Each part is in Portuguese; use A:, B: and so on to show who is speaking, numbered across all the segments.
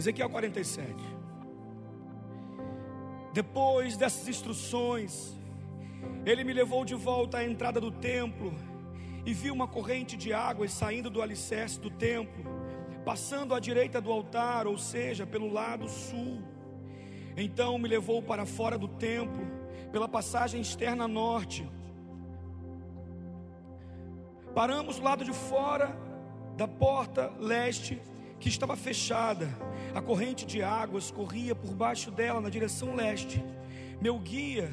A: Ezequiel 47. Depois dessas instruções, ele me levou de volta à entrada do templo e vi uma corrente de águas saindo do alicerce do templo, passando à direita do altar, ou seja, pelo lado sul. Então me levou para fora do templo, pela passagem externa norte. Paramos do lado de fora da porta leste, que estava fechada. A corrente de águas corria por baixo dela na direção leste. Meu guia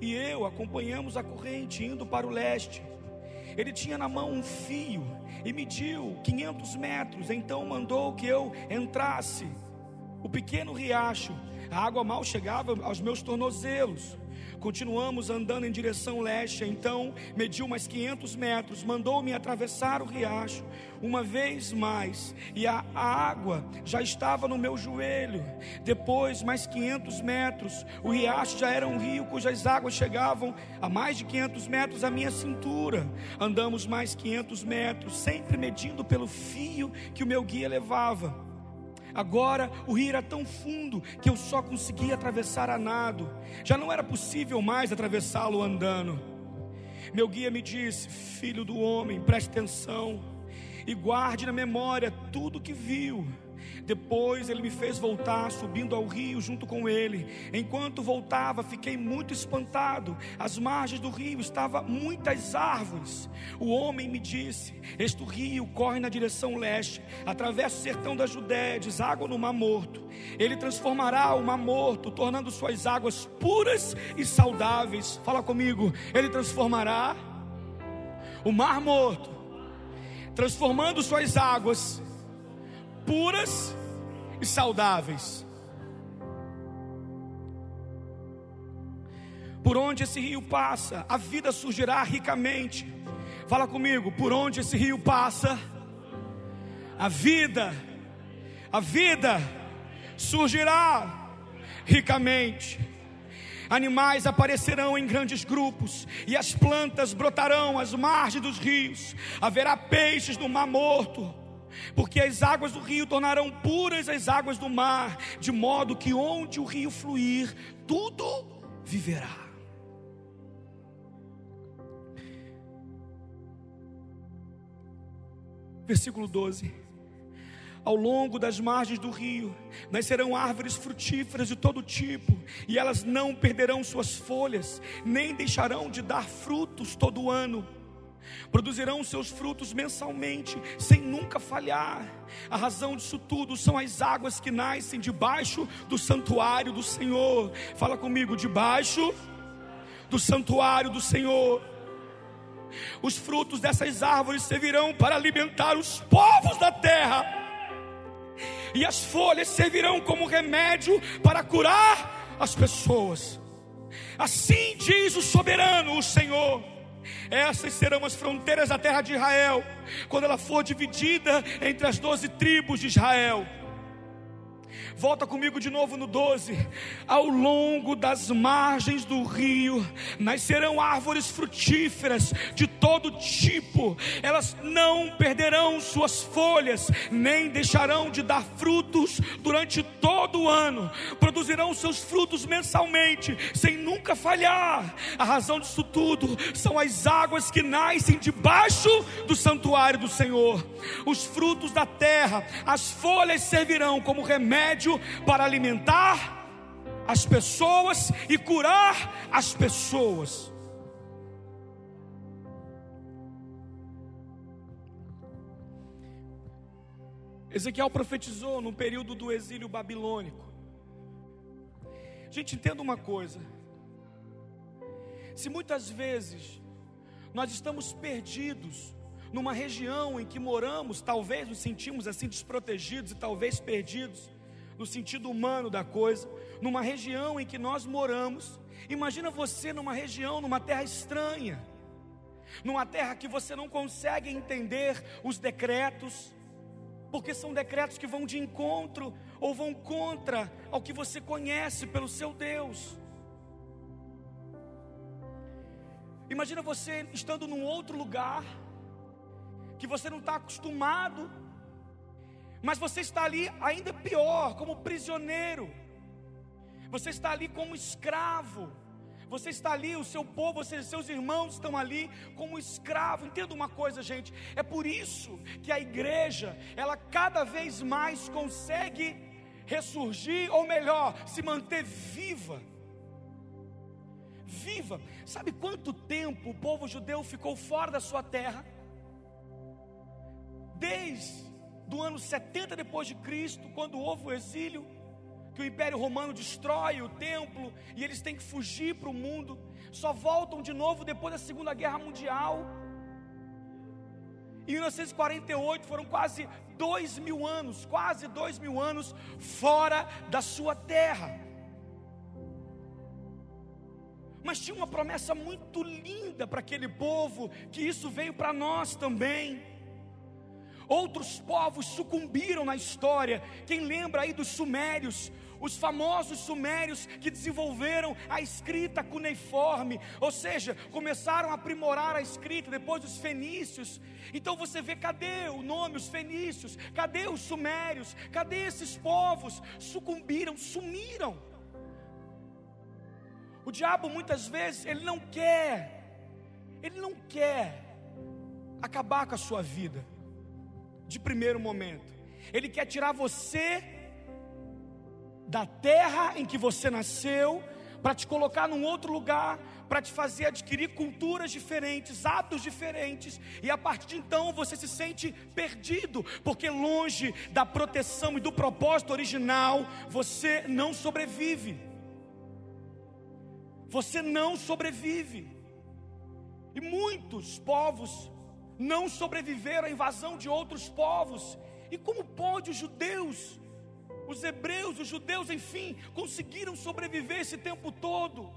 A: e eu acompanhamos a corrente indo para o leste. Ele tinha na mão um fio e mediu 500 metros. Então mandou que eu entrasse. O pequeno riacho, a água mal chegava aos meus tornozelos. Continuamos andando em direção leste. Então mediu mais 500 metros, mandou-me atravessar o riacho uma vez mais, e a, água já estava no meu joelho. Depois, mais 500 metros, o riacho já era um rio cujas águas chegavam a mais de 500 metros à minha cintura. Andamos mais 500 metros, sempre medindo pelo fio que o meu guia levava. Agora o rio era tão fundo que eu só conseguia atravessar a nado. Já não era possível mais atravessá-lo andando. Meu guia me disse: Filho do homem, preste atenção e guarde na memória tudo que viu depois ele me fez voltar, subindo ao rio junto com ele. Enquanto voltava, fiquei muito espantado. Às margens do rio estavam muitas árvores. O homem me disse: Este rio corre na direção leste, atravessa o sertão da Judéia, deságua no Mar Morto. Ele transformará o Mar Morto, tornando suas águas puras e saudáveis. Fala comigo. Ele transformará o Mar Morto, transformando suas águas puras e saudáveis. Por onde esse rio passa, a vida surgirá ricamente. Fala comigo, por onde esse rio passa, a vida, a vida surgirá ricamente. Animais aparecerão em grandes grupos, e as plantas brotarão às margens dos rios. Haverá peixes no mar morto porque as águas do rio tornarão puras as águas do mar, de modo que onde o rio fluir, tudo viverá. Versículo 12. Ao longo das margens do rio nascerão árvores frutíferas de todo tipo, e elas não perderão suas folhas, nem deixarão de dar frutos todo ano produzirão seus frutos mensalmente, sem nunca falhar. A razão disso tudo são as águas que nascem debaixo do santuário do Senhor. Fala comigo, debaixo do santuário do Senhor. Os frutos dessas árvores servirão para alimentar os povos da terra, e as folhas servirão como remédio para curar as pessoas. Assim diz o soberano, o Senhor. Essas serão as fronteiras da terra de Israel, quando ela for dividida entre as doze tribos de Israel. Volta comigo de novo no 12. Ao longo das margens do rio nascerão árvores frutíferas de todo tipo. Elas não perderão suas folhas, nem deixarão de dar frutos durante todo o ano. Produzirão seus frutos mensalmente, sem nunca falhar. A razão disso tudo são as águas que nascem debaixo do santuário do Senhor. Os frutos da terra, as folhas servirão como remédio para alimentar as pessoas e curar as pessoas. Ezequiel profetizou no período do exílio babilônico. Gente, entenda uma coisa. Se muitas vezes nós estamos perdidos numa região em que moramos, talvez nos sentimos assim desprotegidos e talvez perdidos, no sentido humano da coisa, numa região em que nós moramos. Imagina você numa região, numa terra estranha, numa terra que você não consegue entender os decretos, porque são decretos que vão de encontro ou vão contra ao que você conhece pelo seu Deus. Imagina você estando num outro lugar que você não está acostumado Mas você está ali ainda pior, como prisioneiro. Você está ali como escravo. Você está ali, o seu povo, você, seus irmãos estão ali como escravo. Entenda uma coisa, gente. É por isso que a igreja, ela cada vez mais consegue ressurgir, ou melhor, se manter viva. Viva. Sabe quanto tempo o povo judeu ficou fora da sua terra? Desde do ano 70 depois de Cristo, quando houve o exílio, que o Império Romano destrói o templo e eles têm que fugir para o mundo, só voltam de novo depois da Segunda Guerra Mundial. Em 1948 foram quase dois mil anos, quase dois mil anos fora da sua terra. Mas tinha uma promessa muito linda para aquele povo, que isso veio para nós também. Outros povos sucumbiram na história. Quem lembra aí dos sumérios? os famosos sumérios que desenvolveram a escrita cuneiforme, ou seja, começaram a aprimorar a escrita depois dos fenícios. Então você vê, cadê o nome, os fenícios? Cadê os sumérios? Cadê esses povos? Sucumbiram, sumiram. O diabo muitas vezes, ele não quer, ele não quer acabar com a sua vida de primeiro momento. Ele quer tirar você da terra em que você nasceu, para te colocar num outro lugar, para te fazer adquirir culturas diferentes, hábitos diferentes, e a partir de então você se sente perdido, porque longe da proteção e do propósito original, você não sobrevive. Você não sobrevive. E muitos povos não sobreviveram à invasão de outros povos. E como pode os judeus os hebreus, os judeus, enfim, conseguiram sobreviver esse tempo todo.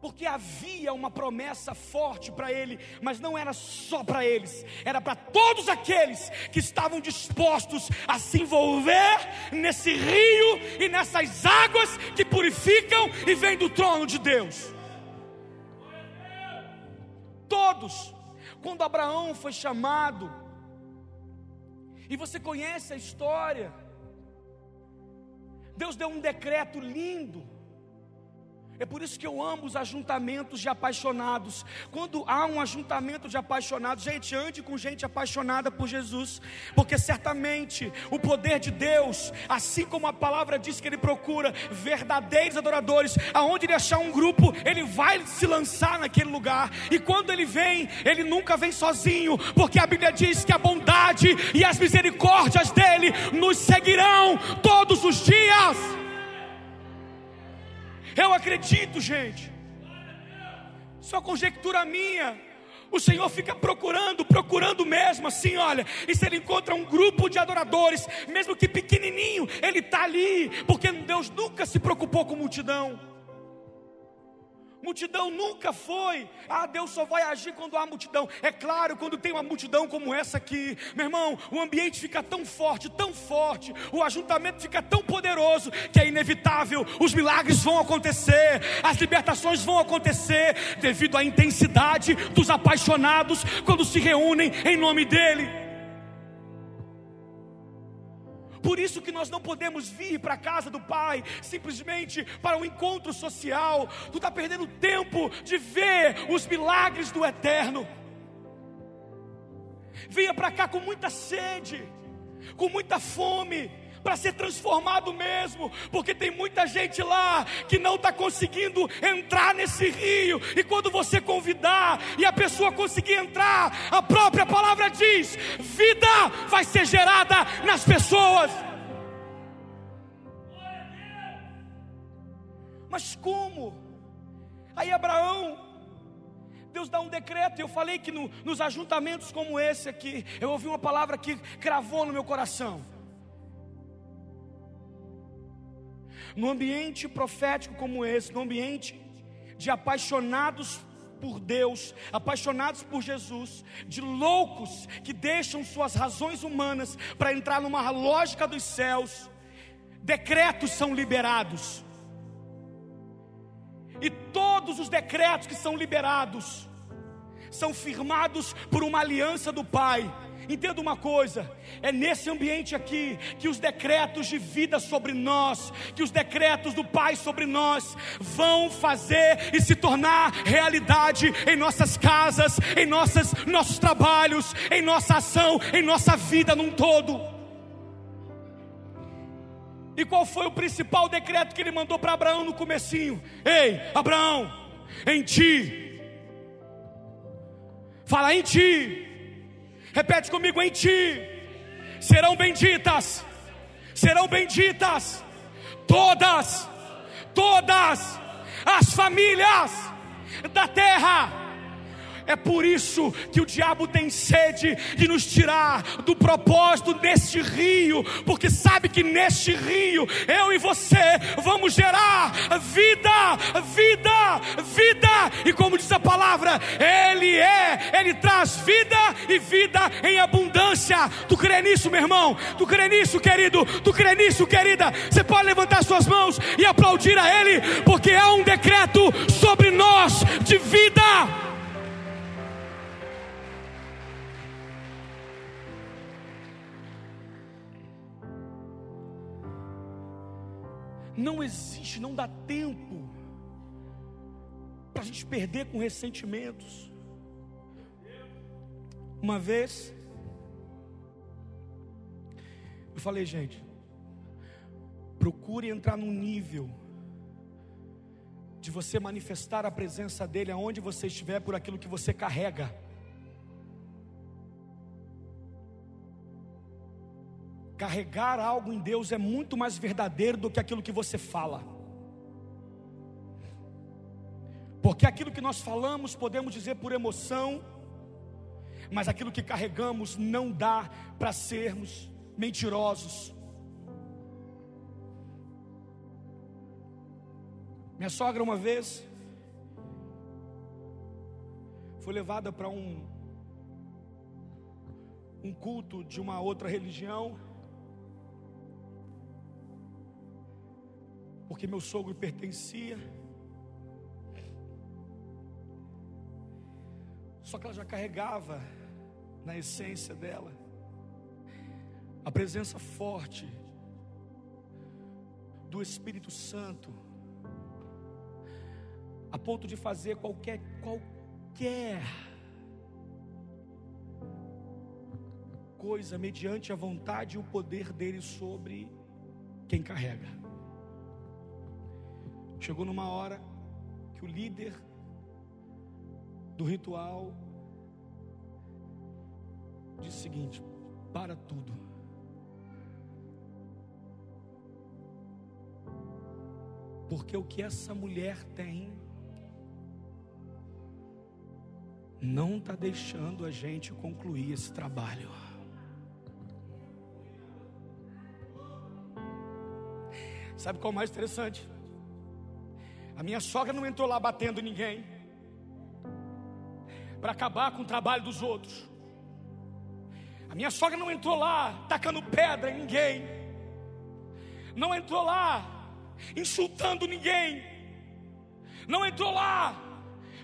A: Porque havia uma promessa forte para ele, mas não era só para eles, era para todos aqueles que estavam dispostos a se envolver nesse rio e nessas águas que purificam e vêm do trono de Deus. Todos, quando Abraão foi chamado, e você conhece a história. Deus deu um decreto lindo é por isso que eu amo os ajuntamentos de apaixonados. Quando há um ajuntamento de apaixonados, gente, ande com gente apaixonada por Jesus, porque certamente o poder de Deus, assim como a palavra diz que Ele procura verdadeiros adoradores, aonde Ele achar um grupo, Ele vai se lançar naquele lugar. E quando Ele vem, Ele nunca vem sozinho, porque a Bíblia diz que a bondade e as misericórdias dele nos seguirão todos os dias. Eu acredito, gente. Só conjectura minha. O Senhor fica procurando, procurando mesmo, assim, olha. E se ele encontra um grupo de adoradores, mesmo que pequenininho, ele está ali, porque Deus nunca se preocupou com multidão. Multidão nunca foi. Ah, Deus só vai agir quando há multidão. É claro, quando tem uma multidão como essa aqui, meu irmão, o ambiente fica tão forte, tão forte, o ajuntamento fica tão poderoso que é inevitável. Os milagres vão acontecer, as libertações vão acontecer, devido à intensidade dos apaixonados quando se reúnem em nome dEle. Por isso que nós não podemos vir para a casa do Pai simplesmente para um encontro social. Tu está perdendo tempo de ver os milagres do Eterno. Venha para cá com muita sede, com muita fome para ser transformado mesmo, porque tem muita gente lá que não está conseguindo entrar nesse rio, e quando você convidar e a pessoa conseguir entrar, a própria palavra diz: vida vai ser gerada nas pessoas. Mas como? Aí Abraão Deus dá um decreto. Eu falei que no, nos ajuntamentos como esse aqui, eu ouvi uma palavra que cravou no meu coração. No ambiente profético como esse, no ambiente de apaixonados por Deus, apaixonados por Jesus, de loucos que deixam suas razões humanas para entrar numa lógica dos céus, decretos são liberados. E todos os decretos que são liberados são firmados por uma aliança do Pai Entenda uma coisa: é nesse ambiente aqui que os decretos de vida sobre nós, que os decretos do Pai sobre nós, vão fazer e se tornar realidade em nossas casas, em nossas, nossos trabalhos, em nossa ação, em nossa vida num todo. E qual foi o principal decreto que ele mandou para Abraão no comecinho? Ei, Abraão, em ti. Fala em ti Repete comigo em ti. Serão benditas. Serão benditas todas, todas as famílias da terra é por isso que o diabo tem sede de nos tirar do propósito deste rio, porque sabe que neste rio eu e você vamos gerar vida, vida, vida. E como diz a palavra, Ele é, Ele traz vida e vida em abundância. Tu crê nisso, meu irmão? Tu crê nisso, querido? Tu crê nisso, querida? Você pode levantar suas mãos e aplaudir a Ele, porque há um decreto sobre nós de vida. Não existe, não dá tempo para a gente perder com ressentimentos. Uma vez, eu falei, gente, procure entrar num nível de você manifestar a presença dEle aonde você estiver por aquilo que você carrega. Carregar algo em Deus é muito mais verdadeiro do que aquilo que você fala. Porque aquilo que nós falamos podemos dizer por emoção, mas aquilo que carregamos não dá para sermos mentirosos. Minha sogra, uma vez, foi levada para um, um culto de uma outra religião. Porque meu sogro pertencia. Só que ela já carregava na essência dela a presença forte do Espírito Santo, a ponto de fazer qualquer qualquer coisa mediante a vontade e o poder dele sobre quem carrega. Chegou numa hora que o líder do ritual disse o seguinte: para tudo. Porque o que essa mulher tem não está deixando a gente concluir esse trabalho. Sabe qual é o mais interessante? A minha sogra não entrou lá batendo ninguém para acabar com o trabalho dos outros. A minha sogra não entrou lá tacando pedra em ninguém. Não entrou lá insultando ninguém. Não entrou lá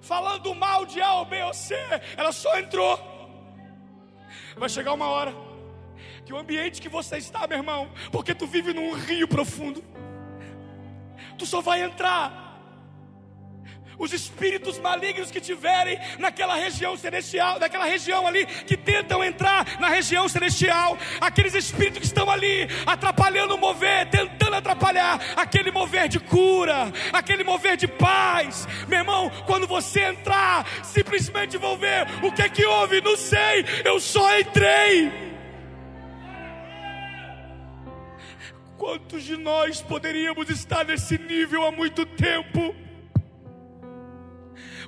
A: falando mal de A ou B ou C. Ela só entrou. Vai chegar uma hora que o ambiente que você está, meu irmão, porque tu vive num rio profundo, tu só vai entrar os espíritos malignos que tiverem naquela região celestial, naquela região ali, que tentam entrar na região celestial, aqueles espíritos que estão ali atrapalhando o mover, tentando atrapalhar aquele mover de cura, aquele mover de paz. Meu irmão, quando você entrar, simplesmente vão ver o que é que houve, não sei, eu só entrei. Quantos de nós poderíamos estar nesse nível há muito tempo?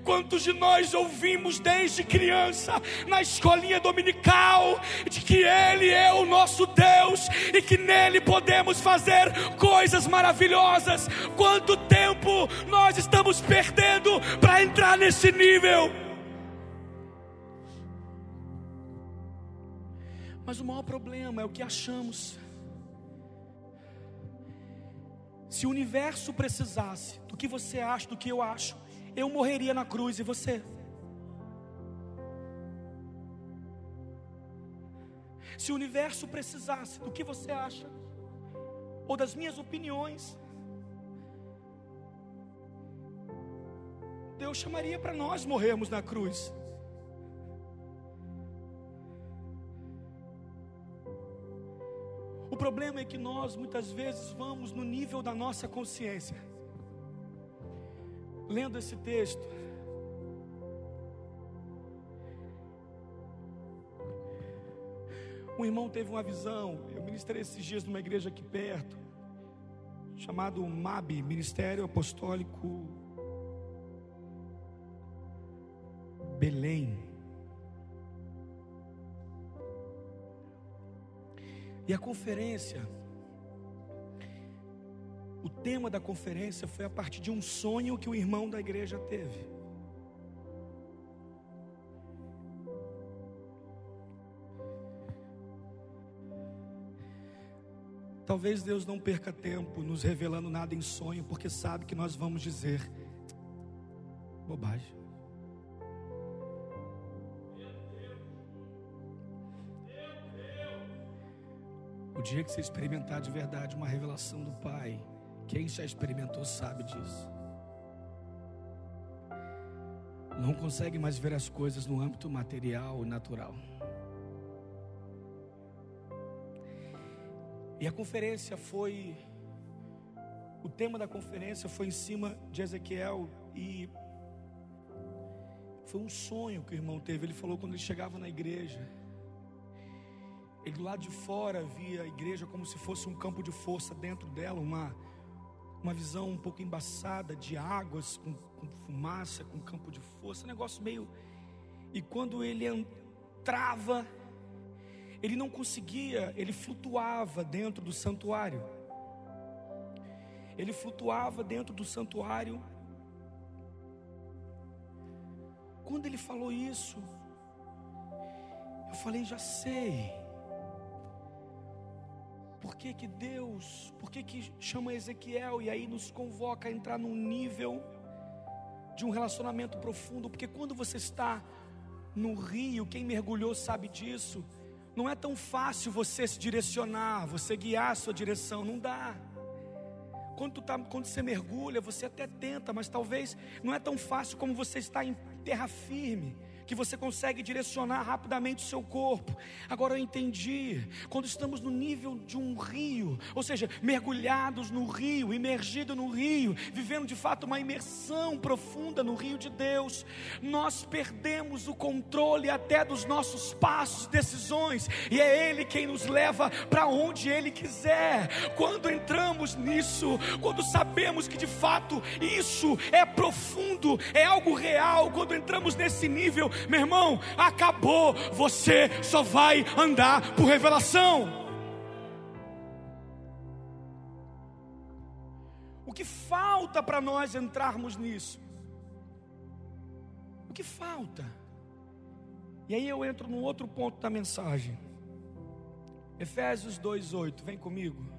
A: Quantos de nós ouvimos desde criança, na escolinha dominical, de que Ele é o nosso Deus e que nele podemos fazer coisas maravilhosas? Quanto tempo nós estamos perdendo para entrar nesse nível? Mas o maior problema é o que achamos. Se o universo precisasse do que você acha, do que eu acho, eu morreria na cruz e você? Se o universo precisasse do que você acha, ou das minhas opiniões, Deus chamaria para nós morrermos na cruz. O problema é que nós muitas vezes vamos no nível da nossa consciência. Lendo esse texto, um irmão teve uma visão. Eu ministrei esses dias numa igreja aqui perto, chamado MAB, Ministério Apostólico Belém. E a conferência, o tema da conferência foi a partir de um sonho que o irmão da igreja teve. Talvez Deus não perca tempo nos revelando nada em sonho, porque sabe que nós vamos dizer bobagem. O dia que você experimentar de verdade uma revelação do Pai, quem já experimentou sabe disso. Não consegue mais ver as coisas no âmbito material e natural. E a conferência foi. O tema da conferência foi em cima de Ezequiel e foi um sonho que o irmão teve. Ele falou quando ele chegava na igreja. Ele do lado de fora via a igreja como se fosse um campo de força dentro dela, uma, uma visão um pouco embaçada de águas com, com fumaça, com campo de força, negócio meio. E quando ele entrava, ele não conseguia, ele flutuava dentro do santuário. Ele flutuava dentro do santuário. Quando ele falou isso, eu falei, já sei. Por que, que Deus, por que, que chama Ezequiel e aí nos convoca a entrar num nível de um relacionamento profundo? Porque quando você está no rio, quem mergulhou sabe disso, não é tão fácil você se direcionar, você guiar a sua direção, não dá. Quando, tá, quando você mergulha, você até tenta, mas talvez não é tão fácil como você está em terra firme que você consegue direcionar rapidamente o seu corpo. Agora eu entendi, quando estamos no nível de um rio, ou seja, mergulhados no rio, imergido no rio, vivendo de fato uma imersão profunda no rio de Deus, nós perdemos o controle até dos nossos passos, decisões, e é Ele quem nos leva para onde Ele quiser. Quando entramos nisso, quando sabemos que de fato isso é profundo, é algo real, quando entramos nesse nível, meu irmão, acabou. Você só vai andar por revelação. O que falta para nós entrarmos nisso? O que falta? E aí eu entro num outro ponto da mensagem. Efésios 2:8, vem comigo.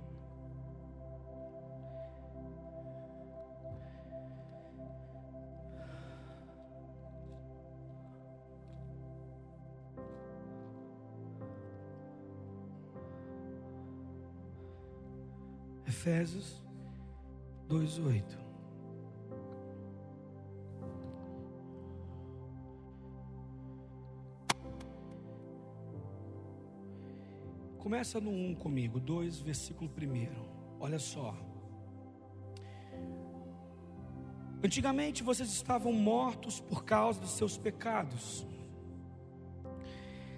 A: Efésios 2:8. Começa no 1 comigo, 2, versículo 1. Olha só. Antigamente vocês estavam mortos por causa dos seus pecados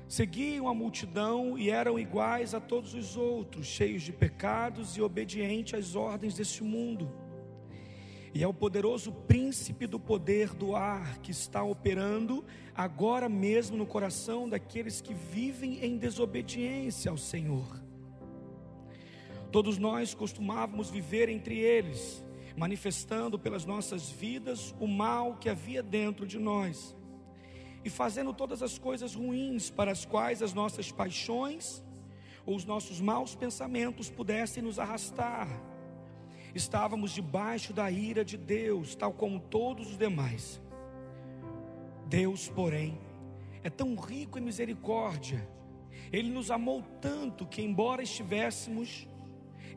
A: seguiam a multidão e eram iguais a todos os outros, cheios de pecados e obedientes às ordens deste mundo. E é o poderoso príncipe do poder do ar que está operando agora mesmo no coração daqueles que vivem em desobediência ao Senhor. Todos nós costumávamos viver entre eles, manifestando pelas nossas vidas o mal que havia dentro de nós e fazendo todas as coisas ruins para as quais as nossas paixões ou os nossos maus pensamentos pudessem nos arrastar. Estávamos debaixo da ira de Deus, tal como todos os demais. Deus, porém, é tão rico em misericórdia Ele nos amou tanto que, embora estivéssemos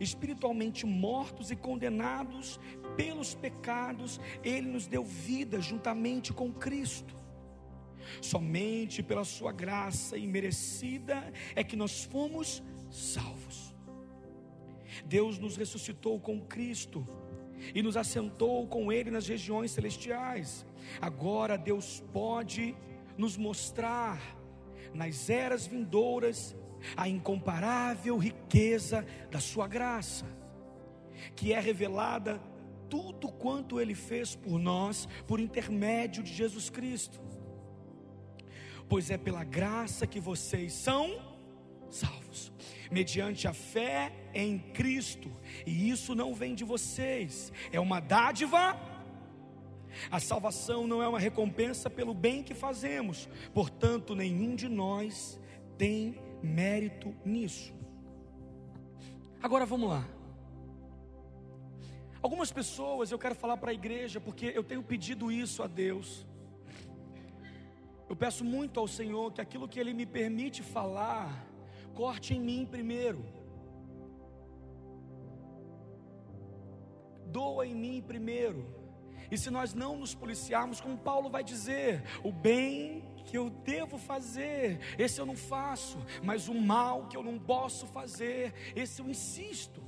A: espiritualmente mortos e condenados pelos pecados, Ele nos deu vida juntamente com Cristo. Somente pela Sua graça imerecida é que nós fomos salvos. Deus nos ressuscitou com Cristo e nos assentou com Ele nas regiões celestiais. Agora Deus pode nos mostrar nas eras vindouras a incomparável riqueza da Sua graça, que é revelada tudo quanto Ele fez por nós por intermédio de Jesus Cristo. Pois é pela graça que vocês são salvos, mediante a fé em Cristo, e isso não vem de vocês, é uma dádiva. A salvação não é uma recompensa pelo bem que fazemos, portanto, nenhum de nós tem mérito nisso. Agora vamos lá. Algumas pessoas eu quero falar para a igreja, porque eu tenho pedido isso a Deus. Eu peço muito ao Senhor que aquilo que Ele me permite falar, corte em mim primeiro. Doa em mim primeiro. E se nós não nos policiarmos, como Paulo vai dizer, o bem que eu devo fazer, esse eu não faço, mas o mal que eu não posso fazer, esse eu insisto.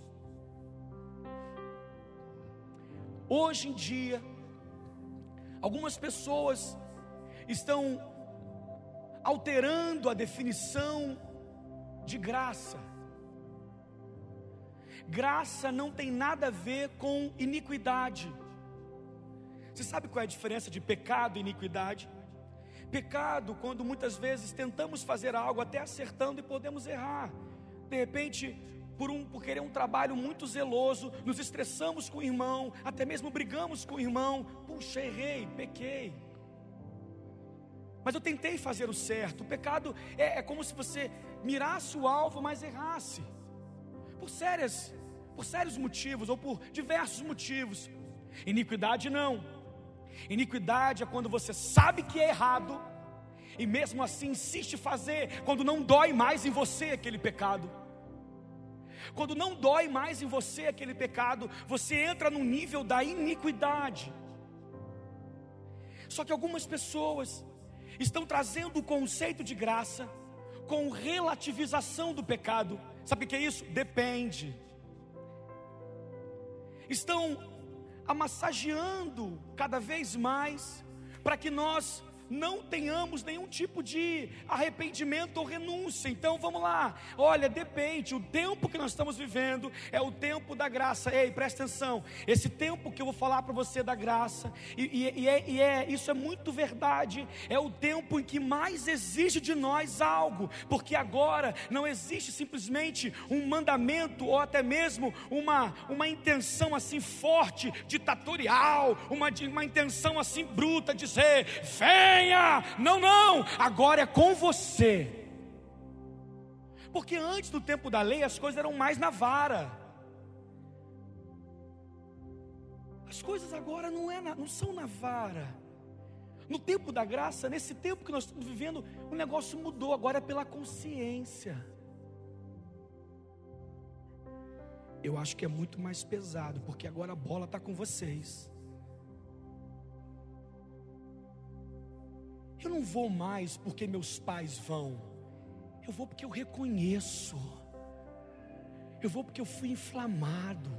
A: Hoje em dia, algumas pessoas estão alterando a definição de graça. Graça não tem nada a ver com iniquidade. Você sabe qual é a diferença de pecado e iniquidade? Pecado, quando muitas vezes tentamos fazer algo até acertando e podemos errar. De repente, por, um, por querer um trabalho muito zeloso, nos estressamos com o irmão, até mesmo brigamos com o irmão. Puxa, errei, pequei. Mas eu tentei fazer o certo. O pecado é, é como se você mirasse o alvo, mas errasse. Por sérias, por sérios motivos ou por diversos motivos. Iniquidade não. Iniquidade é quando você sabe que é errado e mesmo assim insiste fazer, quando não dói mais em você aquele pecado. Quando não dói mais em você aquele pecado, você entra no nível da iniquidade. Só que algumas pessoas estão trazendo o conceito de graça com relativização do pecado. Sabe o que é isso? Depende. Estão amassageando cada vez mais, para que nós não tenhamos nenhum tipo de arrependimento ou renúncia. Então vamos lá, olha, depende. O tempo que nós estamos vivendo é o tempo da graça. Ei, presta atenção. Esse tempo que eu vou falar para você da graça, e, e, e, é, e é, isso é muito verdade. É o tempo em que mais exige de nós algo, porque agora não existe simplesmente um mandamento ou até mesmo uma, uma intenção assim forte, ditatorial, uma, uma intenção assim bruta, dizer: vem venha. Não, não, agora é com você. Porque antes do tempo da lei as coisas eram mais na vara. As coisas agora não, é na, não são na vara. No tempo da graça, nesse tempo que nós estamos vivendo, o negócio mudou, agora é pela consciência. Eu acho que é muito mais pesado, porque agora a bola está com vocês. Eu não vou mais porque meus pais vão. Eu vou porque eu reconheço. Eu vou porque eu fui inflamado.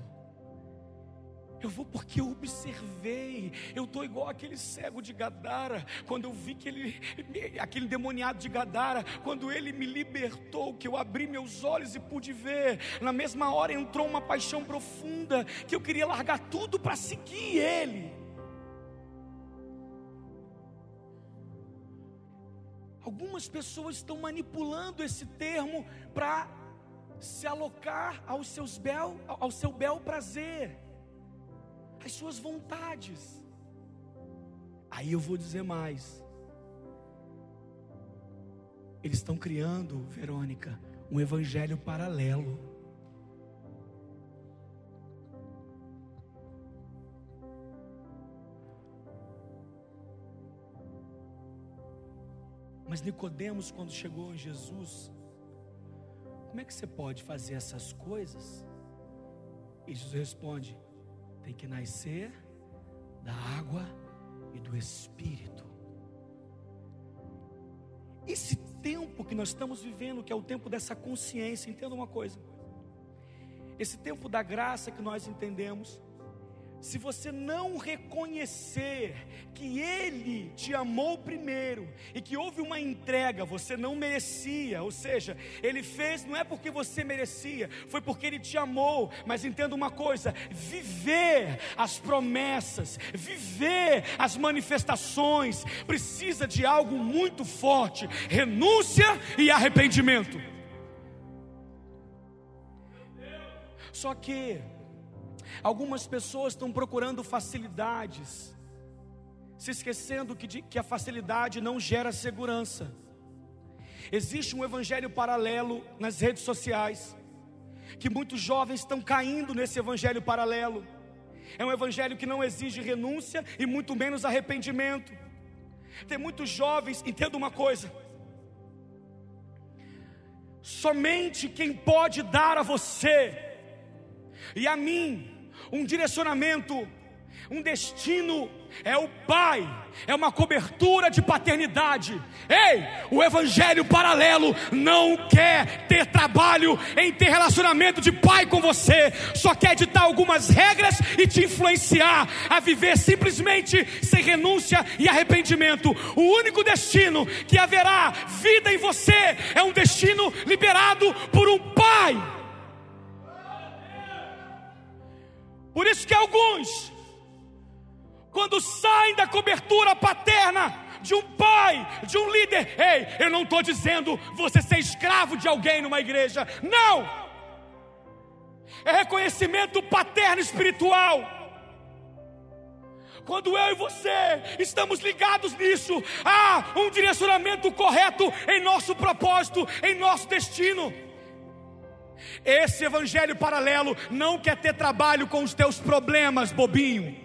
A: Eu vou porque eu observei. Eu estou igual aquele cego de Gadara. Quando eu vi que ele, aquele demoniado de Gadara, quando ele me libertou, que eu abri meus olhos e pude ver. Na mesma hora entrou uma paixão profunda que eu queria largar tudo para seguir ele. Algumas pessoas estão manipulando esse termo para se alocar aos seus bel, ao seu bel prazer, às suas vontades. Aí eu vou dizer mais. Eles estão criando, Verônica, um evangelho paralelo. Mas Nicodemos, quando chegou em Jesus, como é que você pode fazer essas coisas? E Jesus responde: tem que nascer da água e do Espírito. Esse tempo que nós estamos vivendo, que é o tempo dessa consciência, entenda uma coisa. Esse tempo da graça que nós entendemos, se você não reconhecer que Ele te amou primeiro e que houve uma entrega, você não merecia, ou seja, Ele fez não é porque você merecia, foi porque Ele te amou. Mas entenda uma coisa: viver as promessas, viver as manifestações, precisa de algo muito forte: renúncia e arrependimento. Só que Algumas pessoas estão procurando facilidades, se esquecendo que, de, que a facilidade não gera segurança. Existe um evangelho paralelo nas redes sociais, que muitos jovens estão caindo nesse evangelho paralelo. É um evangelho que não exige renúncia e muito menos arrependimento. Tem muitos jovens, entenda uma coisa: somente quem pode dar a você e a mim um direcionamento, um destino, é o Pai, é uma cobertura de paternidade. Ei, o Evangelho paralelo não quer ter trabalho em ter relacionamento de pai com você, só quer ditar algumas regras e te influenciar a viver simplesmente sem renúncia e arrependimento. O único destino que haverá vida em você é um destino liberado por um Pai. Por isso que alguns, quando saem da cobertura paterna de um pai, de um líder, ei, eu não estou dizendo você ser escravo de alguém numa igreja, não, é reconhecimento paterno espiritual. Quando eu e você estamos ligados nisso, há um direcionamento correto em nosso propósito, em nosso destino. Esse evangelho paralelo não quer ter trabalho com os teus problemas, bobinho.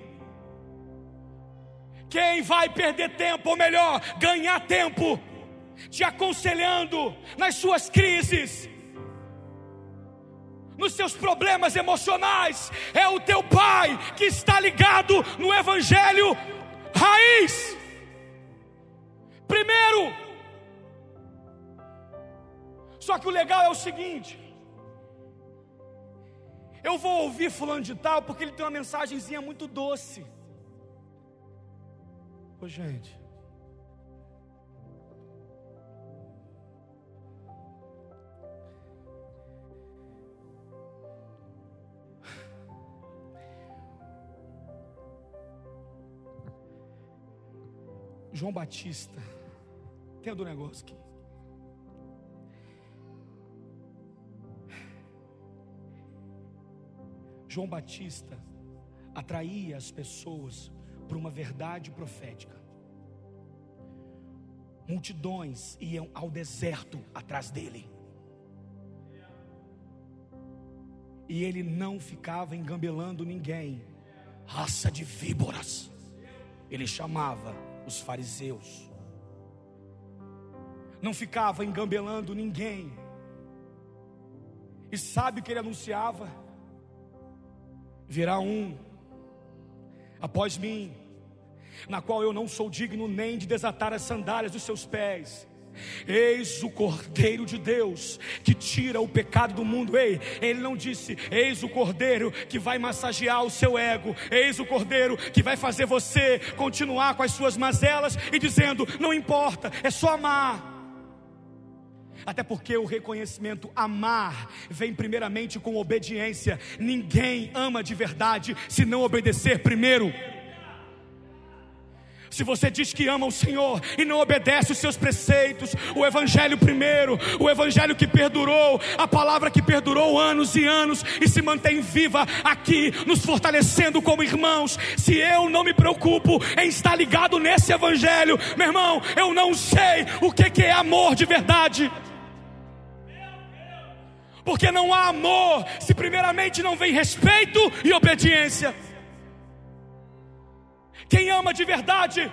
A: Quem vai perder tempo, ou melhor, ganhar tempo, te aconselhando nas suas crises, nos seus problemas emocionais, é o teu pai que está ligado no evangelho raiz. Primeiro, só que o legal é o seguinte: eu vou ouvir fulano de tal porque ele tem uma mensagenzinha muito doce. Ô gente. João Batista. Tem do negócio aqui. João Batista atraía as pessoas para uma verdade profética. Multidões iam ao deserto atrás dele. E ele não ficava engambelando ninguém, raça de víboras. Ele chamava os fariseus. Não ficava engambelando ninguém. E sabe o que ele anunciava? Virá um após mim, na qual eu não sou digno nem de desatar as sandálias dos seus pés. Eis o Cordeiro de Deus que tira o pecado do mundo. Ei, ele não disse: Eis o Cordeiro que vai massagear o seu ego. Eis o Cordeiro que vai fazer você continuar com as suas mazelas e dizendo: Não importa, é só amar. Até porque o reconhecimento amar vem primeiramente com obediência. Ninguém ama de verdade se não obedecer primeiro. Se você diz que ama o Senhor e não obedece os seus preceitos, o Evangelho primeiro, o Evangelho que perdurou, a palavra que perdurou anos e anos e se mantém viva aqui, nos fortalecendo como irmãos. Se eu não me preocupo em estar ligado nesse Evangelho, meu irmão, eu não sei o que é amor de verdade porque não há amor se primeiramente não vem respeito e obediência. Quem ama de verdade,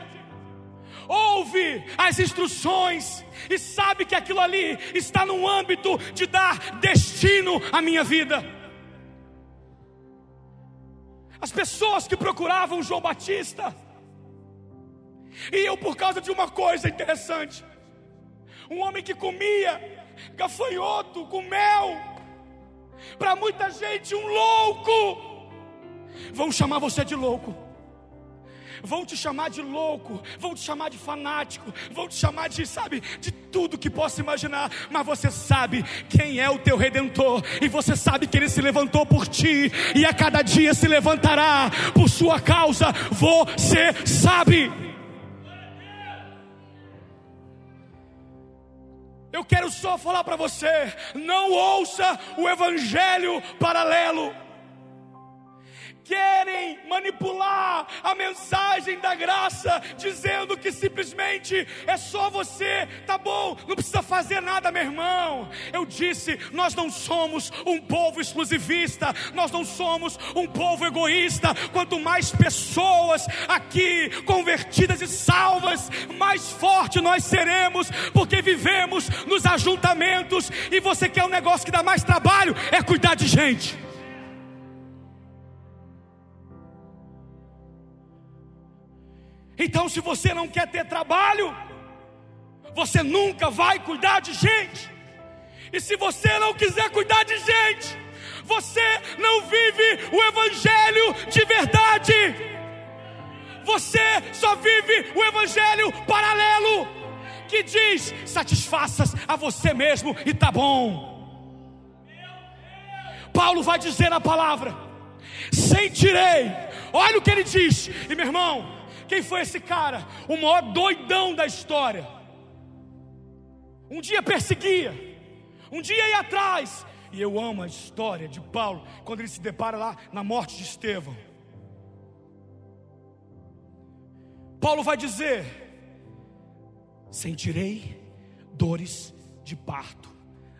A: ouve as instruções e sabe que aquilo ali está no âmbito de dar destino à minha vida. As pessoas que procuravam João Batista iam por causa de uma coisa interessante: um homem que comia gafanhoto com mel, para muita gente, um louco. Vão chamar você de louco. Vão te chamar de louco, vão te chamar de fanático, vão te chamar de, sabe, de tudo que possa imaginar, mas você sabe quem é o teu redentor, e você sabe que ele se levantou por ti, e a cada dia se levantará por sua causa, você sabe. Quero só falar para você: não ouça o evangelho paralelo querem manipular a mensagem da graça, dizendo que simplesmente é só você, tá bom, não precisa fazer nada, meu irmão. Eu disse, nós não somos um povo exclusivista, nós não somos um povo egoísta. Quanto mais pessoas aqui convertidas e salvas, mais forte nós seremos, porque vivemos nos ajuntamentos. E você quer um negócio que dá mais trabalho? É cuidar de gente. Então, se você não quer ter trabalho, você nunca vai cuidar de gente. E se você não quiser cuidar de gente, você não vive o Evangelho de verdade. Você só vive o Evangelho paralelo, que diz: satisfaças a você mesmo e tá bom. Paulo vai dizer na palavra: sentirei. Olha o que ele diz, e meu irmão, quem foi esse cara? O maior doidão da história. Um dia perseguia, um dia ia atrás. E eu amo a história de Paulo, quando ele se depara lá na morte de Estevão. Paulo vai dizer: Sentirei dores de parto,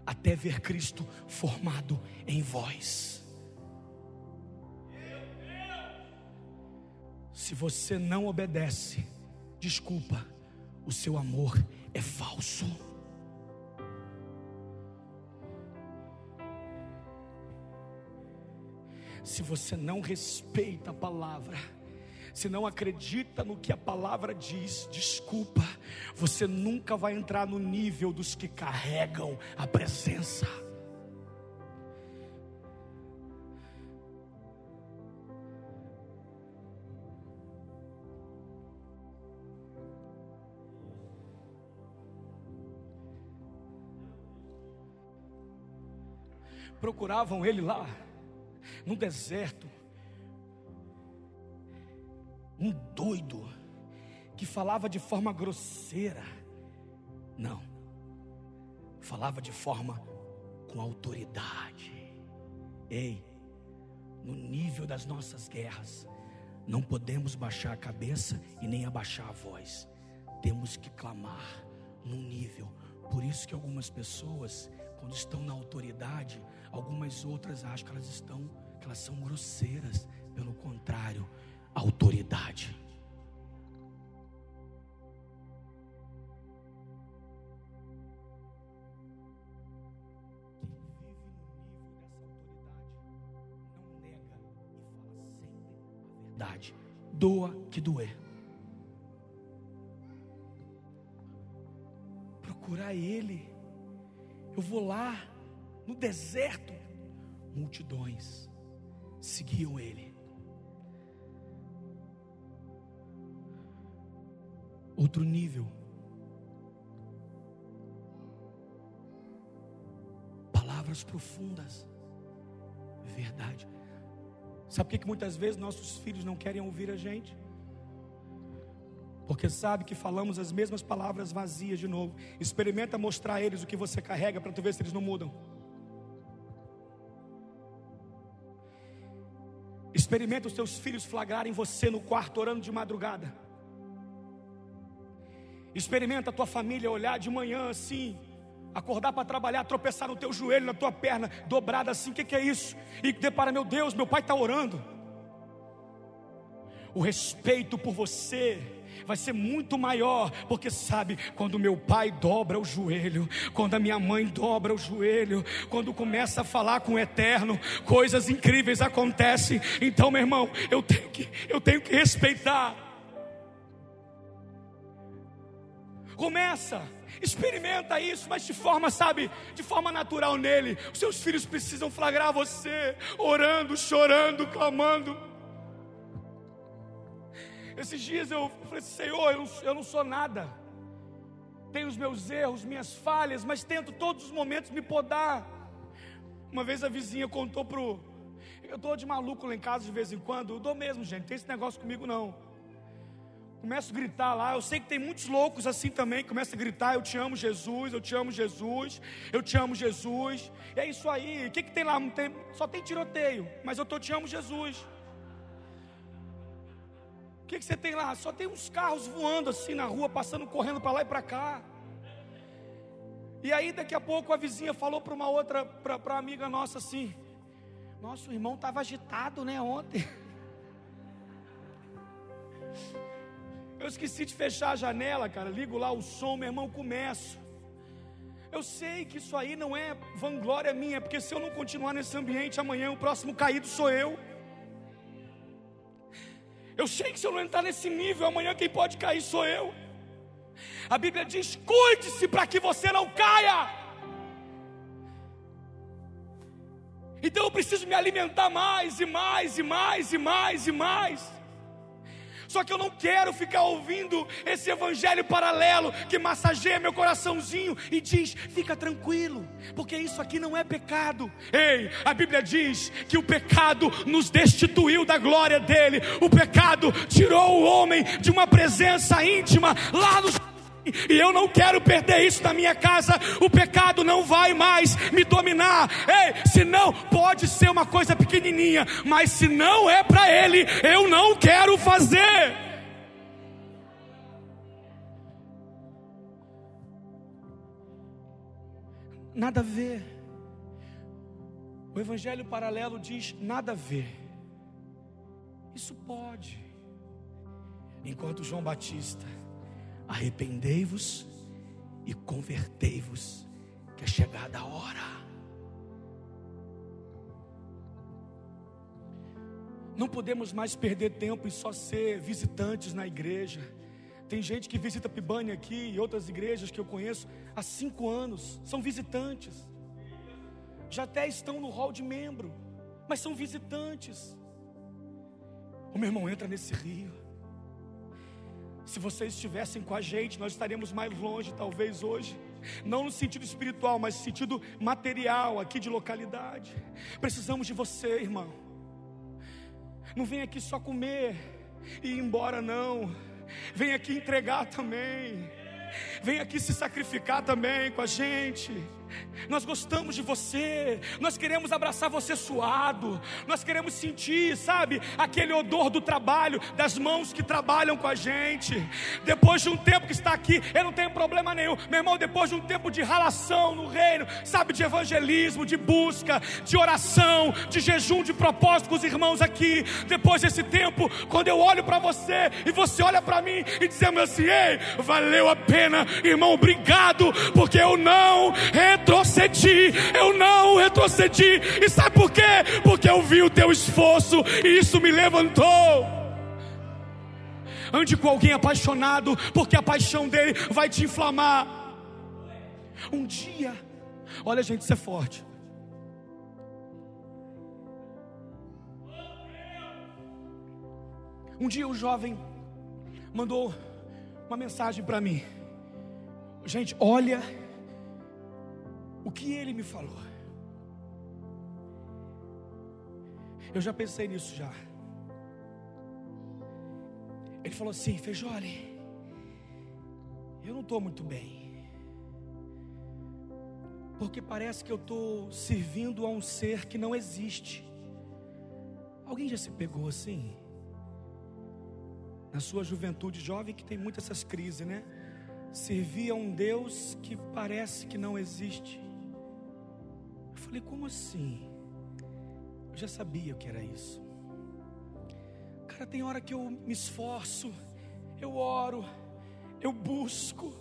A: até ver Cristo formado em vós. Se você não obedece, desculpa, o seu amor é falso. Se você não respeita a palavra, se não acredita no que a palavra diz, desculpa, você nunca vai entrar no nível dos que carregam a presença. Procuravam ele lá, no deserto. Um doido que falava de forma grosseira. Não, falava de forma com autoridade. Ei, no nível das nossas guerras, não podemos baixar a cabeça e nem abaixar a voz. Temos que clamar num nível. Por isso que algumas pessoas, quando estão na autoridade, Algumas outras acham que elas estão, que elas são grosseiras. Pelo contrário, autoridade. Doa que doer. Procurar Ele. Eu vou lá no deserto, multidões seguiam ele. Outro nível. Palavras profundas. Verdade. Sabe por que, que muitas vezes nossos filhos não querem ouvir a gente? Porque sabe que falamos as mesmas palavras vazias de novo. Experimenta mostrar a eles o que você carrega para tu ver se eles não mudam. Experimenta os teus filhos flagrarem você no quarto orando de madrugada. Experimenta a tua família olhar de manhã assim, acordar para trabalhar, tropeçar no teu joelho, na tua perna, dobrada assim, o que, que é isso? E depara, meu Deus, meu pai está orando. O respeito por você vai ser muito maior, porque sabe, quando meu pai dobra o joelho, quando a minha mãe dobra o joelho, quando começa a falar com o eterno, coisas incríveis acontecem. Então, meu irmão, eu tenho que, eu tenho que respeitar. Começa, experimenta isso, mas de forma, sabe, de forma natural nele. Os seus filhos precisam flagrar você, orando, chorando, clamando. Esses dias eu falei assim, Senhor, eu não, eu não sou nada. Tenho os meus erros, minhas falhas, mas tento todos os momentos me podar. Uma vez a vizinha contou pro. Eu dou de maluco lá em casa de vez em quando. Eu dou mesmo, gente. Tem esse negócio comigo não. Começo a gritar lá. Eu sei que tem muitos loucos assim também. Começa a gritar: Eu te amo, Jesus. Eu te amo, Jesus. Eu te amo, Jesus. E é isso aí. O que, que tem lá? Tem... Só tem tiroteio. Mas eu tô te amo, Jesus. O que, que você tem lá? Só tem uns carros voando assim na rua, passando, correndo para lá e para cá. E aí daqui a pouco a vizinha falou para uma outra, para uma amiga nossa assim: Nosso irmão estava agitado, né, ontem. Eu esqueci de fechar a janela, cara. Ligo lá o som, meu irmão, começo. Eu sei que isso aí não é vanglória minha, porque se eu não continuar nesse ambiente, amanhã o próximo caído sou eu. Eu sei que se eu não entrar nesse nível, amanhã quem pode cair sou eu. A Bíblia diz: cuide-se para que você não caia. Então eu preciso me alimentar mais e mais e mais e mais e mais. Só que eu não quero ficar ouvindo esse evangelho paralelo que massageia meu coraçãozinho e diz: fica tranquilo, porque isso aqui não é pecado. Ei, a Bíblia diz que o pecado nos destituiu da glória dele, o pecado tirou o homem de uma presença íntima lá nos e eu não quero perder isso na minha casa. O pecado não vai mais me dominar. Ei, se não, pode ser uma coisa pequenininha, mas se não é para Ele, eu não quero fazer. Nada a ver. O Evangelho paralelo diz: nada a ver. Isso pode. Enquanto João Batista Arrependei-vos e convertei-vos, que é chegada a hora. Não podemos mais perder tempo em só ser visitantes na igreja. Tem gente que visita Pibane aqui e outras igrejas que eu conheço há cinco anos, são visitantes. Já até estão no hall de membro, mas são visitantes. O meu irmão entra nesse rio. Se vocês estivessem com a gente, nós estaríamos mais longe, talvez hoje. Não no sentido espiritual, mas no sentido material, aqui de localidade. Precisamos de você, irmão. Não vem aqui só comer e ir embora, não. Vem aqui entregar também. Vem aqui se sacrificar também com a gente. Nós gostamos de você, nós queremos abraçar você suado, nós queremos sentir, sabe, aquele odor do trabalho, das mãos que trabalham com a gente. Depois de um tempo que está aqui, eu não tenho problema nenhum, meu irmão. Depois de um tempo de ralação no reino, sabe, de evangelismo, de busca, de oração, de jejum, de propósito com os irmãos aqui. Depois desse tempo, quando eu olho para você e você olha para mim e dizemos assim: Ei, valeu a pena, irmão, obrigado, porque eu não retrocedi, eu não retrocedi. E sabe por quê? Porque eu vi o teu esforço e isso me levantou. Ande com alguém apaixonado, porque a paixão dele vai te inflamar. Um dia, olha, gente, isso é forte. Um dia o jovem mandou uma mensagem para mim. Gente, olha o que ele me falou. Eu já pensei nisso já. Ele falou assim: Feijole, eu não estou muito bem. Porque parece que eu estou servindo a um ser que não existe. Alguém já se pegou assim? Na sua juventude jovem que tem muitas essas crises, né? Servir a um Deus que parece que não existe. Eu falei, como assim? Eu já sabia o que era isso. Cara, tem hora que eu me esforço, eu oro, eu busco,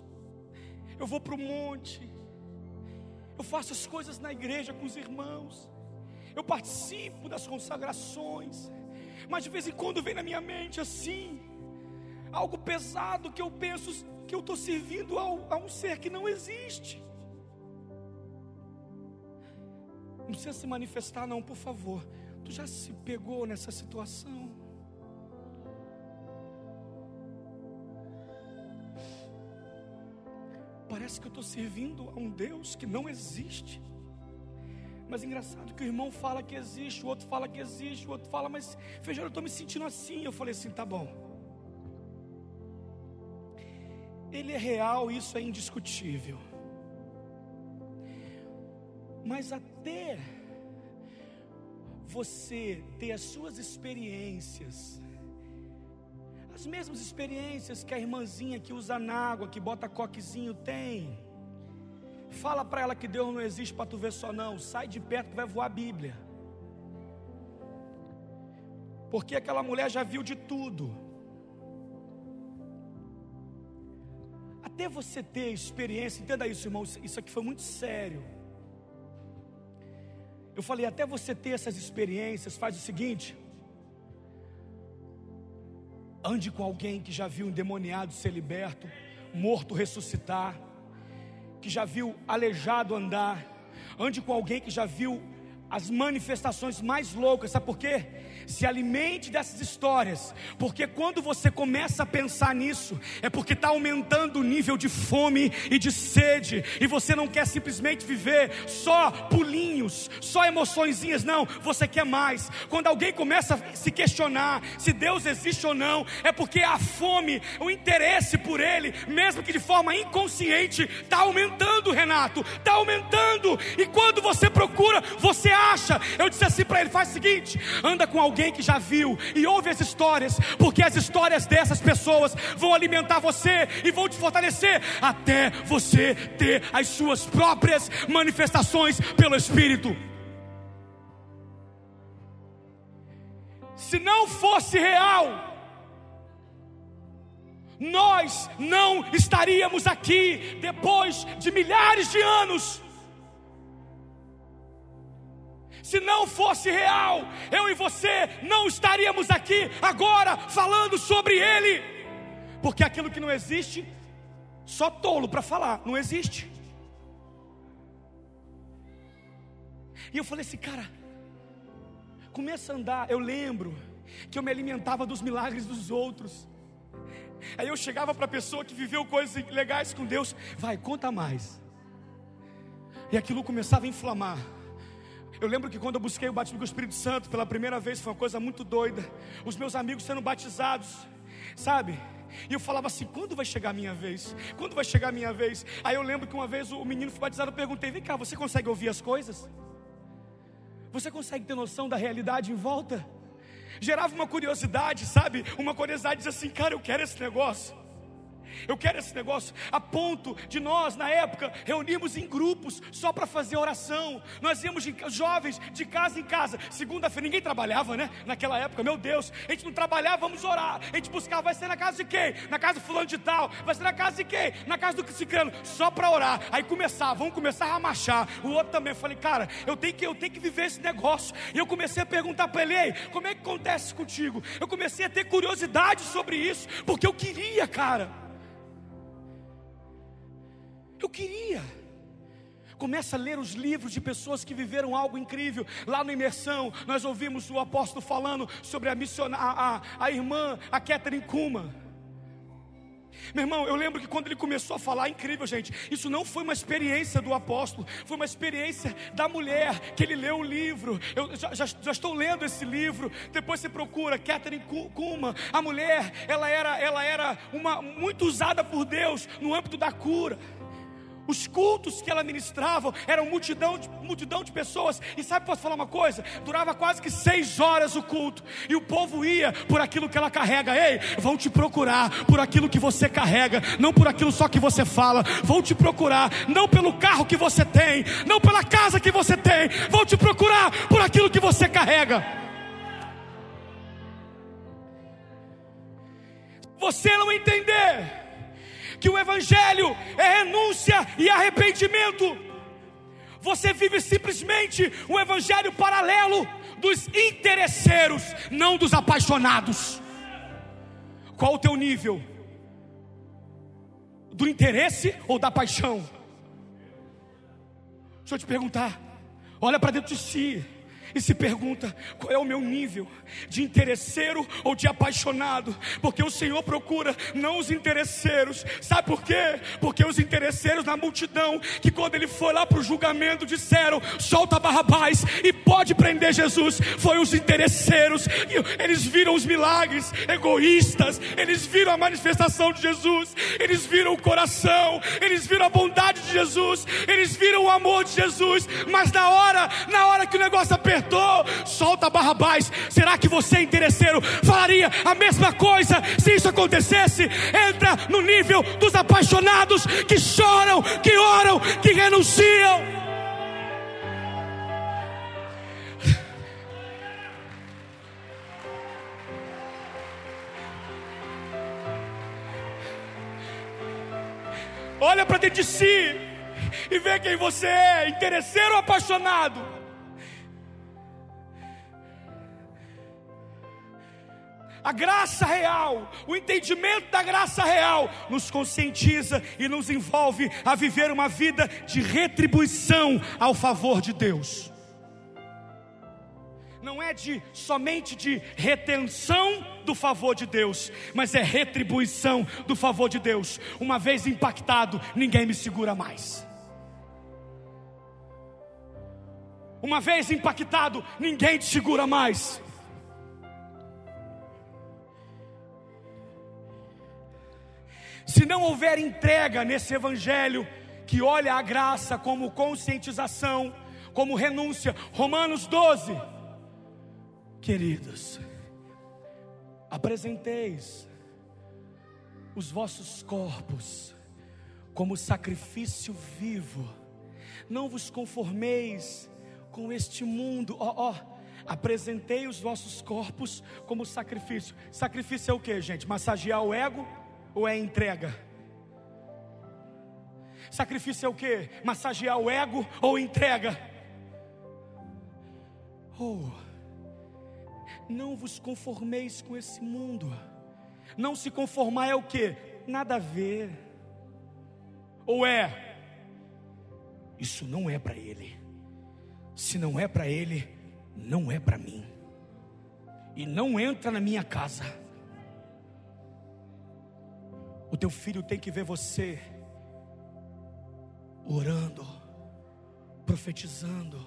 A: eu vou para o monte, eu faço as coisas na igreja com os irmãos, eu participo das consagrações, mas de vez em quando vem na minha mente assim, algo pesado que eu penso que eu estou servindo a um ser que não existe. Não precisa se manifestar, não, por favor. Tu já se pegou nessa situação? Parece que eu estou servindo a um Deus que não existe. Mas engraçado que o irmão fala que existe, o outro fala que existe, o outro fala, mas feijão, eu estou me sentindo assim. Eu falei assim: tá bom. Ele é real, isso é indiscutível. Mas até você ter as suas experiências, as mesmas experiências que a irmãzinha que usa água, que bota coquezinho tem. Fala para ela que Deus não existe para tu ver só não. Sai de perto que vai voar a Bíblia. Porque aquela mulher já viu de tudo. Até você ter experiência, entenda isso, irmão. Isso aqui foi muito sério. Eu falei, até você ter essas experiências, faz o seguinte: ande com alguém que já viu um demoniado ser liberto, morto ressuscitar, que já viu aleijado andar, ande com alguém que já viu as manifestações mais loucas, sabe por quê? Se alimente dessas histórias, porque quando você começa a pensar nisso, é porque está aumentando o nível de fome e de sede, e você não quer simplesmente viver só pulinhos, só emoçõezinhas, não, você quer mais. Quando alguém começa a se questionar se Deus existe ou não, é porque a fome, o interesse por Ele, mesmo que de forma inconsciente, está aumentando, Renato, está aumentando, e quando você procura, você acha. Eu disse assim para ele: faz o seguinte, anda com alguém que já viu e ouve as histórias, porque as histórias dessas pessoas vão alimentar você e vão te fortalecer até você ter as suas próprias manifestações pelo Espírito. Se não fosse real, nós não estaríamos aqui depois de milhares de anos se não fosse real, eu e você não estaríamos aqui agora falando sobre Ele, porque aquilo que não existe, só tolo para falar, não existe. E eu falei assim, cara, começa a andar. Eu lembro que eu me alimentava dos milagres dos outros. Aí eu chegava para a pessoa que viveu coisas legais com Deus, vai, conta mais. E aquilo começava a inflamar. Eu lembro que quando eu busquei o batismo com o Espírito Santo pela primeira vez, foi uma coisa muito doida. Os meus amigos sendo batizados, sabe? E eu falava assim: quando vai chegar a minha vez? Quando vai chegar a minha vez? Aí eu lembro que uma vez o menino foi batizado, eu perguntei: vem cá, você consegue ouvir as coisas? Você consegue ter noção da realidade em volta? Gerava uma curiosidade, sabe? Uma curiosidade diz assim: cara, eu quero esse negócio. Eu quero esse negócio a ponto de nós, na época, reunirmos em grupos só para fazer oração. Nós íamos de, jovens de casa em casa. Segunda-feira ninguém trabalhava, né? Naquela época, meu Deus, a gente não trabalhava, vamos orar. A gente buscava, vai ser na casa de quem? Na casa do fulano de tal. Vai ser na casa de quem? Na casa do ciclano, só para orar. Aí começava, vamos começar a marchar. O outro também, eu falei, cara, eu tenho que, eu tenho que viver esse negócio. E eu comecei a perguntar para ele, como é que acontece contigo? Eu comecei a ter curiosidade sobre isso, porque eu queria, cara. Eu queria. Começa a ler os livros de pessoas que viveram algo incrível. Lá no Imersão, nós ouvimos o apóstolo falando sobre a, a, a, a irmã, a Catherine Kuma. Meu irmão, eu lembro que quando ele começou a falar, incrível, gente. Isso não foi uma experiência do apóstolo, foi uma experiência da mulher que ele leu o livro. Eu já, já, já estou lendo esse livro. Depois você procura Catherine Kuma. A mulher, ela era, ela era uma muito usada por Deus no âmbito da cura. Os cultos que ela ministrava eram multidão de, multidão de pessoas. E sabe, posso falar uma coisa? Durava quase que seis horas o culto. E o povo ia por aquilo que ela carrega. Ei, vão te procurar por aquilo que você carrega, não por aquilo só que você fala. Vão te procurar, não pelo carro que você tem, não pela casa que você tem. Vão te procurar por aquilo que você carrega. você não entender que o Evangelho é renúncia e arrependimento, você vive simplesmente um Evangelho paralelo dos interesseiros, não dos apaixonados. Qual o teu nível? Do interesse ou da paixão? Deixa eu te perguntar. Olha para dentro de si e se pergunta: qual é o meu nível de interesseiro ou de apaixonado? Porque o Senhor procura não os interesseiros, sabe por quê? Porque os interesseiros na multidão, que quando ele foi lá para o julgamento, disseram: solta Barrabás e pode prender Jesus. Foi os interesseiros, eles viram os milagres, egoístas, eles viram a manifestação de Jesus, eles viram o coração, eles viram a bondade de Jesus, eles viram o amor de Jesus, mas na hora, na hora que o negócio apertou, solta Barrabás. Será que você, interesseiro, falaria a mesma coisa se isso acontecesse? Entra no nível dos apaixonados que choram, que oram, que renunciam. Olha para dentro de si e vê quem você é, interesseiro ou apaixonado. A graça real, o entendimento da graça real, nos conscientiza e nos envolve a viver uma vida de retribuição ao favor de Deus. Não é de somente de retenção do favor de Deus, mas é retribuição do favor de Deus. Uma vez impactado, ninguém me segura mais. Uma vez impactado, ninguém te segura mais. Se não houver entrega nesse evangelho, que olha a graça como conscientização, como renúncia, Romanos 12, queridos, apresenteis os vossos corpos como sacrifício vivo, não vos conformeis com este mundo, ó, ó, apresentei os vossos corpos como sacrifício. Sacrifício é o que, gente? Massagear o ego? Ou é entrega? Sacrifício é o que? Massagear o ego ou entrega? Oh, não vos conformeis com esse mundo. Não se conformar é o que? Nada a ver. Ou é? Isso não é para ele. Se não é para ele, não é para mim. E não entra na minha casa. O teu filho tem que ver você orando, profetizando,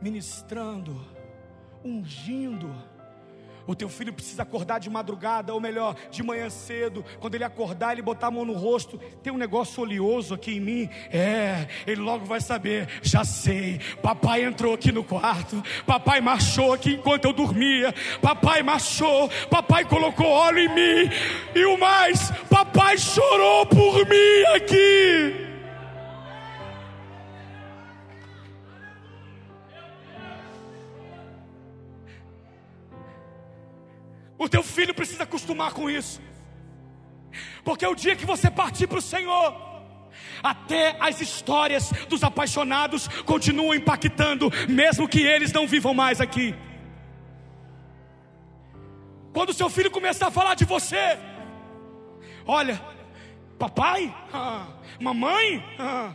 A: ministrando, ungindo o teu filho precisa acordar de madrugada, ou melhor, de manhã cedo. Quando ele acordar, ele botar a mão no rosto. Tem um negócio oleoso aqui em mim. É, ele logo vai saber. Já sei. Papai entrou aqui no quarto. Papai marchou aqui enquanto eu dormia. Papai marchou. Papai colocou óleo em mim. E o mais, papai chorou por mim aqui. O teu filho precisa acostumar com isso. Porque o dia que você partir para o Senhor, até as histórias dos apaixonados continuam impactando, mesmo que eles não vivam mais aqui. Quando seu filho começar a falar de você, olha, papai, ah, mamãe, ah,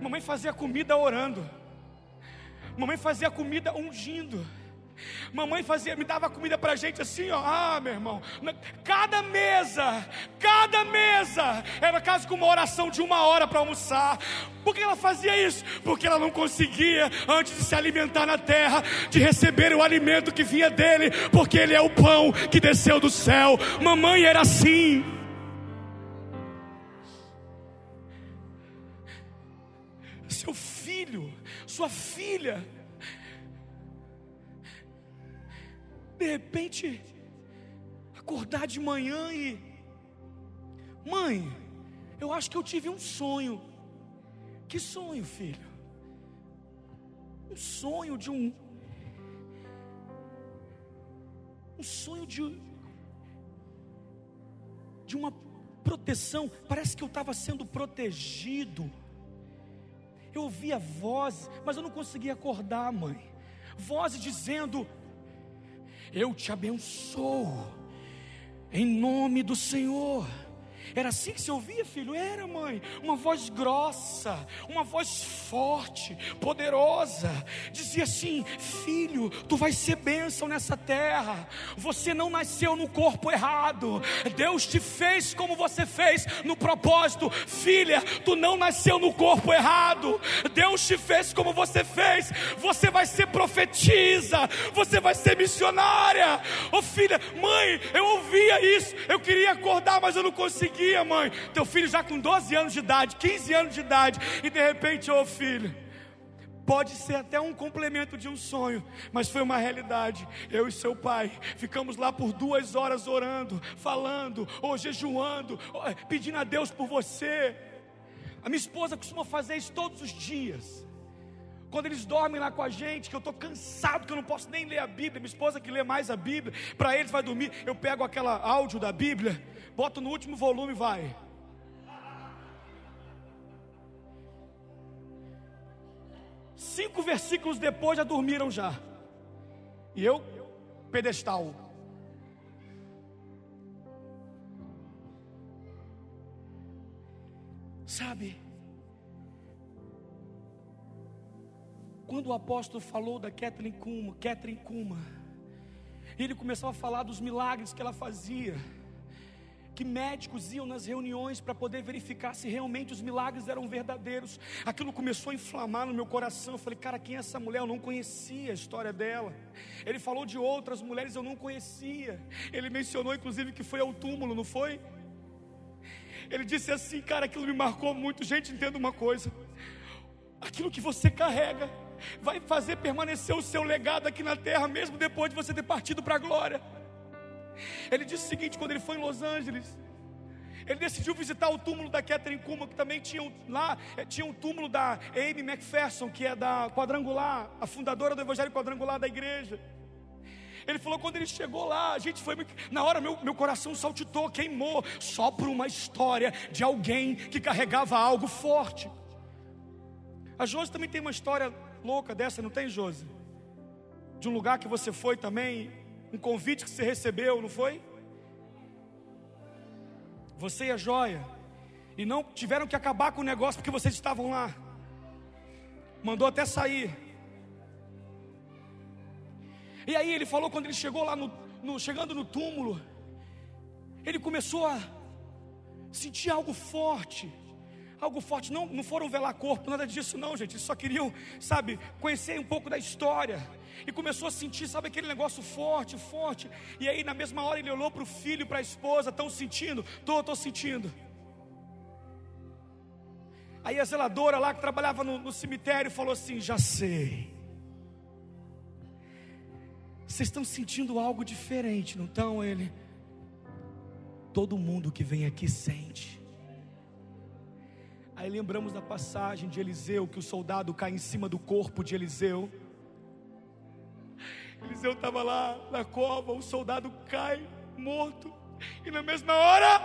A: mamãe fazia comida orando, mamãe fazia comida ungindo. Mamãe fazia, me dava comida para a gente assim, ó. Ah, meu irmão, cada mesa, cada mesa era quase como uma oração de uma hora para almoçar. Por que ela fazia isso? Porque ela não conseguia, antes de se alimentar na terra, de receber o alimento que vinha dele, porque ele é o pão que desceu do céu. Mamãe era assim. Seu filho, sua filha, de repente, acordar de manhã e. Mãe, eu acho que eu tive um sonho. Que sonho, filho? Um sonho de um. Um sonho de. de uma proteção, parece que eu estava sendo protegido. Eu ouvia vozes, mas eu não conseguia acordar, mãe. Vozes dizendo: Eu te abençoo, em nome do Senhor. Era assim que se ouvia, filho? Era, mãe. Uma voz grossa, uma voz forte, poderosa. Dizia assim: Filho, tu vais ser bênção nessa terra. Você não nasceu no corpo errado. Deus te fez como você fez no propósito. Filha, tu não nasceu no corpo errado. Deus te fez como você fez. Você vai ser profetisa. Você vai ser missionária. Ô oh, filha, mãe, eu ouvia isso. Eu queria acordar, mas eu não conseguia conseguia, mãe. Teu filho já com 12 anos de idade, 15 anos de idade, e de repente, ô oh, filho, pode ser até um complemento de um sonho, mas foi uma realidade. Eu e seu pai ficamos lá por duas horas orando, falando, ou jejuando, pedindo a Deus por você. A minha esposa costuma fazer isso todos os dias. Quando eles dormem lá com a gente, que eu estou cansado, que eu não posso nem ler a Bíblia, minha esposa que lê mais a Bíblia, para eles vai dormir, eu pego aquela áudio da Bíblia Bota no último volume, vai. Cinco versículos depois já dormiram já. E eu, pedestal. Sabe? Quando o apóstolo falou da Catherine Kuma, Catherine Kuma, ele começou a falar dos milagres que ela fazia que médicos iam nas reuniões para poder verificar se realmente os milagres eram verdadeiros. Aquilo começou a inflamar no meu coração. Eu falei, cara, quem é essa mulher? Eu não conhecia a história dela. Ele falou de outras mulheres, eu não conhecia. Ele mencionou, inclusive, que foi ao túmulo, não foi? Ele disse assim, cara, aquilo me marcou muito. Gente, entenda uma coisa: aquilo que você carrega vai fazer permanecer o seu legado aqui na terra, mesmo depois de você ter partido para a glória. Ele disse o seguinte: quando ele foi em Los Angeles, ele decidiu visitar o túmulo da Catherine Kuma, que também tinha lá, eh, tinha um túmulo da Amy McPherson, que é da Quadrangular, a fundadora do Evangelho Quadrangular da igreja. Ele falou: quando ele chegou lá, a gente foi. Na hora, meu, meu coração saltitou, queimou, só por uma história de alguém que carregava algo forte. A Josi também tem uma história louca dessa, não tem, Josi? De um lugar que você foi também um convite que você recebeu, não foi? Você e a joia, e não tiveram que acabar com o negócio porque vocês estavam lá. Mandou até sair. E aí ele falou quando ele chegou lá no, no chegando no túmulo, ele começou a sentir algo forte algo forte. Não, não foram velar corpo, nada disso, não, gente. Eles só queriam, sabe, conhecer um pouco da história. E começou a sentir, sabe, aquele negócio forte, forte. E aí, na mesma hora, ele olhou para o filho para a esposa: estão sentindo? Estou, estou sentindo. Aí a zeladora lá que trabalhava no, no cemitério falou assim: Já sei. Vocês estão sentindo algo diferente, não estão? Ele. Todo mundo que vem aqui sente. Aí lembramos da passagem de Eliseu, que o soldado cai em cima do corpo de Eliseu. Eliseu estava lá na cova, o soldado cai morto, e na mesma hora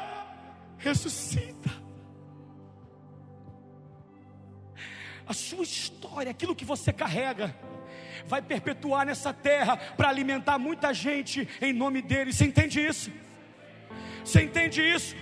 A: ressuscita. A sua história, aquilo que você carrega, vai perpetuar nessa terra para alimentar muita gente em nome dele. Você entende isso? Você entende isso?